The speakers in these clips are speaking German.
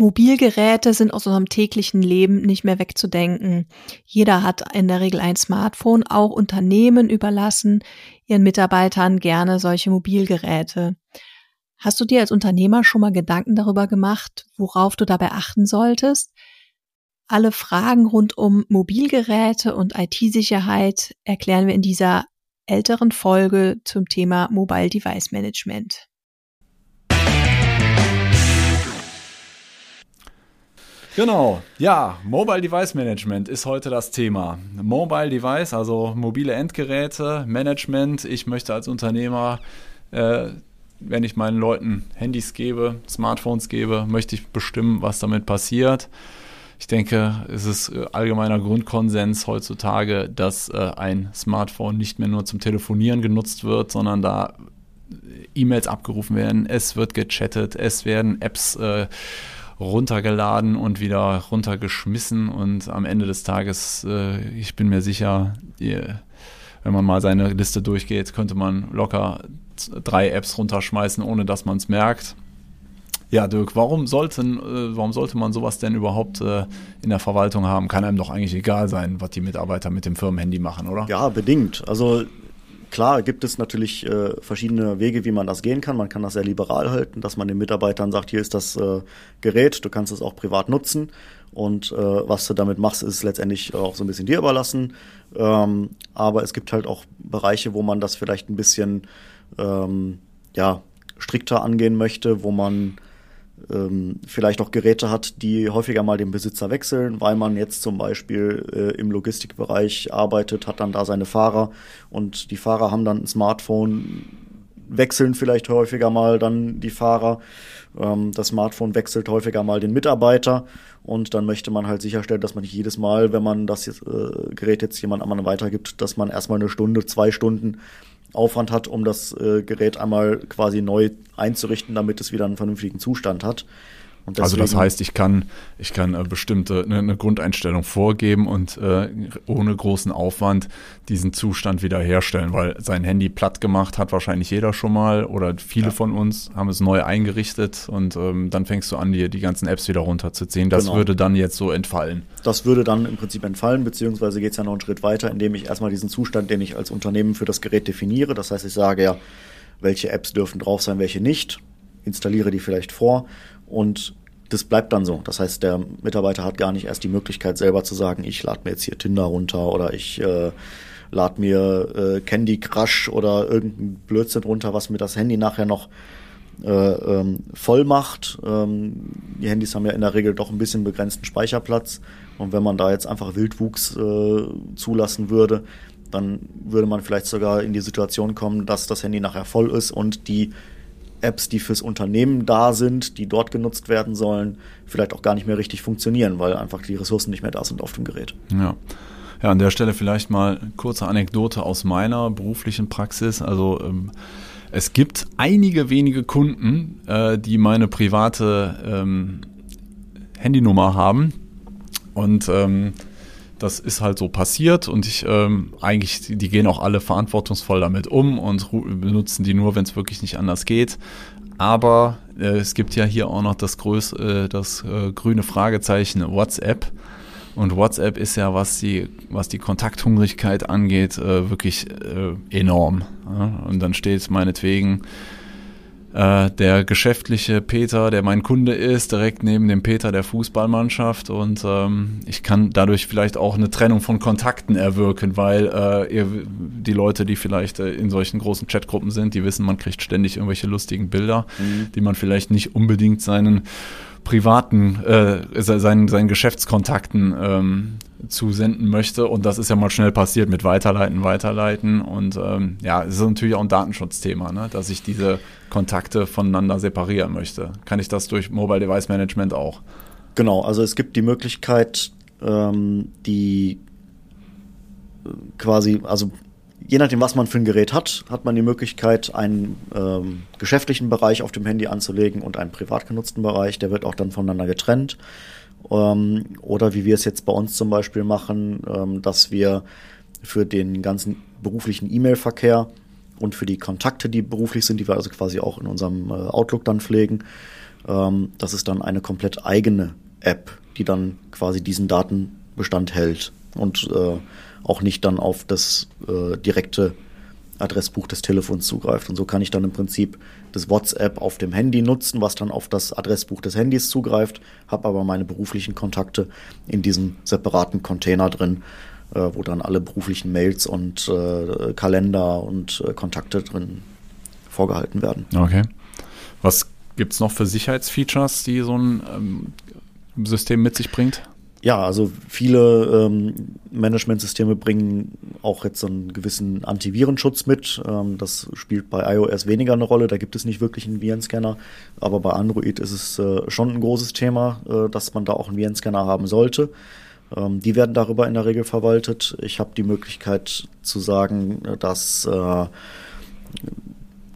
Mobilgeräte sind aus unserem täglichen Leben nicht mehr wegzudenken. Jeder hat in der Regel ein Smartphone, auch Unternehmen überlassen ihren Mitarbeitern gerne solche Mobilgeräte. Hast du dir als Unternehmer schon mal Gedanken darüber gemacht, worauf du dabei achten solltest? Alle Fragen rund um Mobilgeräte und IT-Sicherheit erklären wir in dieser älteren Folge zum Thema Mobile Device Management. Genau, ja, Mobile Device Management ist heute das Thema. Mobile Device, also mobile Endgeräte, Management. Ich möchte als Unternehmer, äh, wenn ich meinen Leuten Handys gebe, Smartphones gebe, möchte ich bestimmen, was damit passiert. Ich denke, es ist äh, allgemeiner Grundkonsens heutzutage, dass äh, ein Smartphone nicht mehr nur zum Telefonieren genutzt wird, sondern da E-Mails abgerufen werden, es wird gechattet, es werden Apps äh, runtergeladen und wieder runtergeschmissen und am Ende des Tages, äh, ich bin mir sicher, die, wenn man mal seine Liste durchgeht, könnte man locker drei Apps runterschmeißen, ohne dass man es merkt. Ja, Dirk, warum, sollten, äh, warum sollte man sowas denn überhaupt äh, in der Verwaltung haben? Kann einem doch eigentlich egal sein, was die Mitarbeiter mit dem Firmenhandy machen, oder? Ja, bedingt. Also Klar gibt es natürlich äh, verschiedene Wege, wie man das gehen kann. Man kann das sehr liberal halten, dass man den Mitarbeitern sagt, hier ist das äh, Gerät, du kannst es auch privat nutzen. Und äh, was du damit machst, ist letztendlich auch so ein bisschen dir überlassen. Ähm, aber es gibt halt auch Bereiche, wo man das vielleicht ein bisschen ähm, ja, strikter angehen möchte, wo man ähm, vielleicht auch Geräte hat, die häufiger mal den Besitzer wechseln, weil man jetzt zum Beispiel äh, im Logistikbereich arbeitet, hat dann da seine Fahrer und die Fahrer haben dann ein Smartphone, wechseln vielleicht häufiger mal dann die Fahrer. Ähm, das Smartphone wechselt häufiger mal den Mitarbeiter und dann möchte man halt sicherstellen, dass man nicht jedes Mal, wenn man das äh, Gerät jetzt jemand anderem weitergibt, dass man erstmal eine Stunde, zwei Stunden Aufwand hat, um das äh, Gerät einmal quasi neu einzurichten, damit es wieder einen vernünftigen Zustand hat also das heißt, ich kann, ich kann äh, bestimmte eine, eine, Grundeinstellung vorgeben und äh, ohne großen Aufwand diesen Zustand wiederherstellen, weil sein Handy platt gemacht hat wahrscheinlich jeder schon mal oder viele ja. von uns haben es neu eingerichtet und ähm, dann fängst du an, dir die ganzen Apps wieder runterzuziehen. Das genau. würde dann jetzt so entfallen. Das würde dann im Prinzip entfallen, beziehungsweise geht es ja noch einen Schritt weiter, indem ich erstmal diesen Zustand, den ich als Unternehmen für das Gerät definiere, das heißt, ich sage ja, welche Apps dürfen drauf sein, welche nicht, installiere die vielleicht vor und das bleibt dann so. Das heißt, der Mitarbeiter hat gar nicht erst die Möglichkeit, selber zu sagen, ich lade mir jetzt hier Tinder runter oder ich äh, lade mir äh, Candy Crush oder irgendein Blödsinn runter, was mir das Handy nachher noch äh, ähm, voll macht. Ähm, die Handys haben ja in der Regel doch ein bisschen begrenzten Speicherplatz. Und wenn man da jetzt einfach Wildwuchs äh, zulassen würde, dann würde man vielleicht sogar in die Situation kommen, dass das Handy nachher voll ist und die Apps, die fürs Unternehmen da sind, die dort genutzt werden sollen, vielleicht auch gar nicht mehr richtig funktionieren, weil einfach die Ressourcen nicht mehr da sind auf dem Gerät. Ja. Ja, an der Stelle vielleicht mal kurze Anekdote aus meiner beruflichen Praxis. Also ähm, es gibt einige wenige Kunden, äh, die meine private ähm, Handynummer haben und ähm, das ist halt so passiert und ich ähm, eigentlich, die gehen auch alle verantwortungsvoll damit um und benutzen die nur, wenn es wirklich nicht anders geht. Aber äh, es gibt ja hier auch noch das, größ äh, das äh, grüne Fragezeichen WhatsApp. Und WhatsApp ist ja, was die, was die Kontakthungrigkeit angeht, äh, wirklich äh, enorm. Ja? Und dann steht meinetwegen äh, der geschäftliche Peter, der mein Kunde ist, direkt neben dem Peter der Fußballmannschaft und ähm, ich kann dadurch vielleicht auch eine Trennung von Kontakten erwirken, weil äh, ihr, die Leute, die vielleicht äh, in solchen großen Chatgruppen sind, die wissen, man kriegt ständig irgendwelche lustigen Bilder, mhm. die man vielleicht nicht unbedingt seinen privaten, äh, seinen, seinen Geschäftskontakten ähm, zusenden möchte. Und das ist ja mal schnell passiert mit Weiterleiten, Weiterleiten. Und ähm, ja, es ist natürlich auch ein Datenschutzthema, ne? dass ich diese Kontakte voneinander separieren möchte. Kann ich das durch Mobile Device Management auch? Genau, also es gibt die Möglichkeit, ähm, die äh, quasi, also je nachdem, was man für ein Gerät hat, hat man die Möglichkeit, einen ähm, geschäftlichen Bereich auf dem Handy anzulegen und einen privat genutzten Bereich. Der wird auch dann voneinander getrennt. Ähm, oder wie wir es jetzt bei uns zum Beispiel machen, ähm, dass wir für den ganzen beruflichen E-Mail-Verkehr und für die Kontakte, die beruflich sind, die wir also quasi auch in unserem äh, Outlook dann pflegen, Ähm, das ist dann eine komplett eigene App, die dann quasi diesen Datenbestand hält und äh, auch nicht dann auf das äh, direkte Adressbuch des Telefons zugreift. Und so kann ich dann im Prinzip das WhatsApp auf dem Handy nutzen, was dann auf das Adressbuch des Handys zugreift, habe aber meine beruflichen Kontakte in diesem separaten Container drin, äh, wo dann alle beruflichen Mails und äh, Kalender und äh, Kontakte drin vorgehalten werden. Okay. Was gibt es noch für Sicherheitsfeatures, die so ein ähm, System mit sich bringt? Ja, also viele ähm, Managementsysteme bringen auch jetzt so einen gewissen Antivirenschutz mit. Ähm, das spielt bei iOS weniger eine Rolle, da gibt es nicht wirklich einen Virenscanner. Aber bei Android ist es äh, schon ein großes Thema, äh, dass man da auch einen Virenscanner haben sollte. Ähm, die werden darüber in der Regel verwaltet. Ich habe die Möglichkeit zu sagen, dass äh,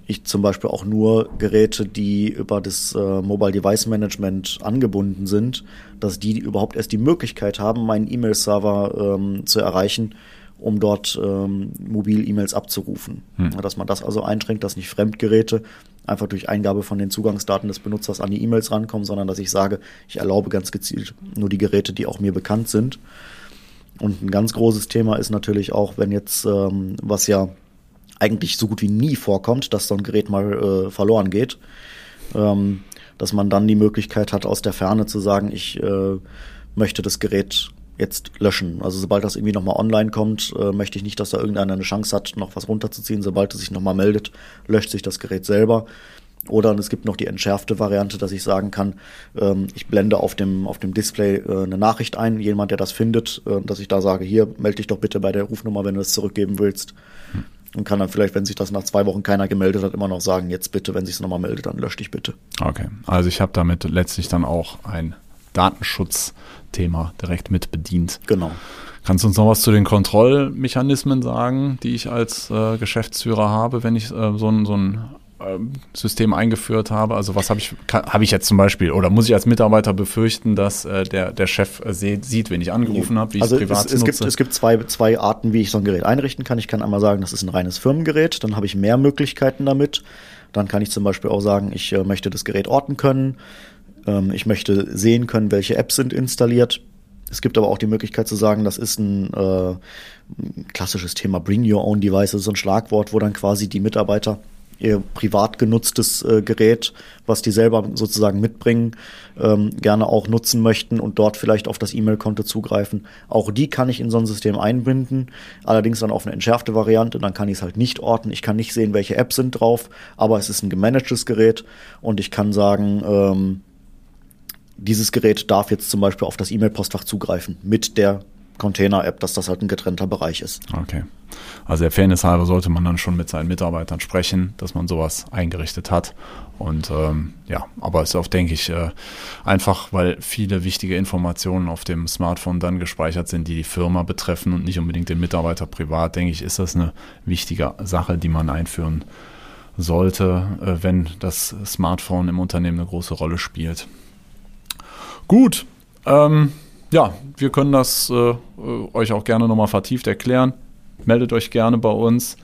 ich zum Beispiel auch nur Geräte, die über das äh, Mobile Device Management angebunden sind, dass die überhaupt erst die Möglichkeit haben, meinen E-Mail-Server ähm, zu erreichen, um dort ähm, Mobil-E-Mails abzurufen. Hm. Dass man das also einschränkt, dass nicht Fremdgeräte einfach durch Eingabe von den Zugangsdaten des Benutzers an die E-Mails rankommen, sondern dass ich sage, ich erlaube ganz gezielt nur die Geräte, die auch mir bekannt sind. Und ein ganz großes Thema ist natürlich auch, wenn jetzt, ähm, was ja eigentlich so gut wie nie vorkommt, dass so ein Gerät mal äh, verloren geht. Ähm, dass man dann die Möglichkeit hat, aus der Ferne zu sagen, ich äh, möchte das Gerät jetzt löschen. Also sobald das irgendwie nochmal online kommt, äh, möchte ich nicht, dass da irgendeiner eine Chance hat, noch was runterzuziehen. Sobald es sich nochmal meldet, löscht sich das Gerät selber. Oder es gibt noch die entschärfte Variante, dass ich sagen kann, ähm, ich blende auf dem, auf dem Display äh, eine Nachricht ein, jemand, der das findet, äh, dass ich da sage, hier, melde dich doch bitte bei der Rufnummer, wenn du es zurückgeben willst. Und kann dann vielleicht, wenn sich das nach zwei Wochen keiner gemeldet hat, immer noch sagen, jetzt bitte, wenn sich es nochmal meldet, dann lösch dich bitte. Okay, also ich habe damit letztlich dann auch ein Datenschutzthema direkt mit bedient. Genau. Kannst du uns noch was zu den Kontrollmechanismen sagen, die ich als äh, Geschäftsführer habe, wenn ich äh, so ein, so ein System eingeführt habe? Also was habe ich, habe ich jetzt zum Beispiel, oder muss ich als Mitarbeiter befürchten, dass äh, der, der Chef äh, sieht, wenn ich angerufen habe, wie also ich es privat es, es nutze? Gibt, es gibt zwei, zwei Arten, wie ich so ein Gerät einrichten kann. Ich kann einmal sagen, das ist ein reines Firmengerät, dann habe ich mehr Möglichkeiten damit. Dann kann ich zum Beispiel auch sagen, ich äh, möchte das Gerät orten können. Ähm, ich möchte sehen können, welche Apps sind installiert. Es gibt aber auch die Möglichkeit zu sagen, das ist ein äh, klassisches Thema Bring Your Own Device, das ist so ein Schlagwort, wo dann quasi die Mitarbeiter ihr privat genutztes äh, Gerät, was die selber sozusagen mitbringen, ähm, gerne auch nutzen möchten und dort vielleicht auf das E-Mail-Konto zugreifen. Auch die kann ich in so ein System einbinden, allerdings dann auf eine entschärfte Variante, dann kann ich es halt nicht orten. Ich kann nicht sehen, welche Apps sind drauf, aber es ist ein gemanagtes Gerät und ich kann sagen, ähm, dieses Gerät darf jetzt zum Beispiel auf das E-Mail-Postfach zugreifen mit der Container-App, dass das halt ein getrennter Bereich ist. Okay. Also der Fairness halber sollte man dann schon mit seinen Mitarbeitern sprechen, dass man sowas eingerichtet hat. Und ähm, ja, aber es ist auch, denke ich, äh, einfach, weil viele wichtige Informationen auf dem Smartphone dann gespeichert sind, die die Firma betreffen und nicht unbedingt den Mitarbeiter privat, denke ich, ist das eine wichtige Sache, die man einführen sollte, äh, wenn das Smartphone im Unternehmen eine große Rolle spielt. Gut. Ähm, ja, wir können das äh, euch auch gerne nochmal vertieft erklären. Meldet euch gerne bei uns.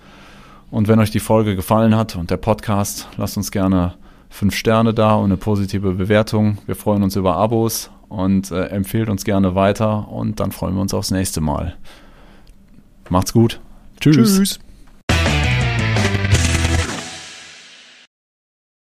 Und wenn euch die Folge gefallen hat und der Podcast, lasst uns gerne fünf Sterne da und eine positive Bewertung. Wir freuen uns über Abos und äh, empfehlt uns gerne weiter und dann freuen wir uns aufs nächste Mal. Macht's gut. Tschüss. Tschüss.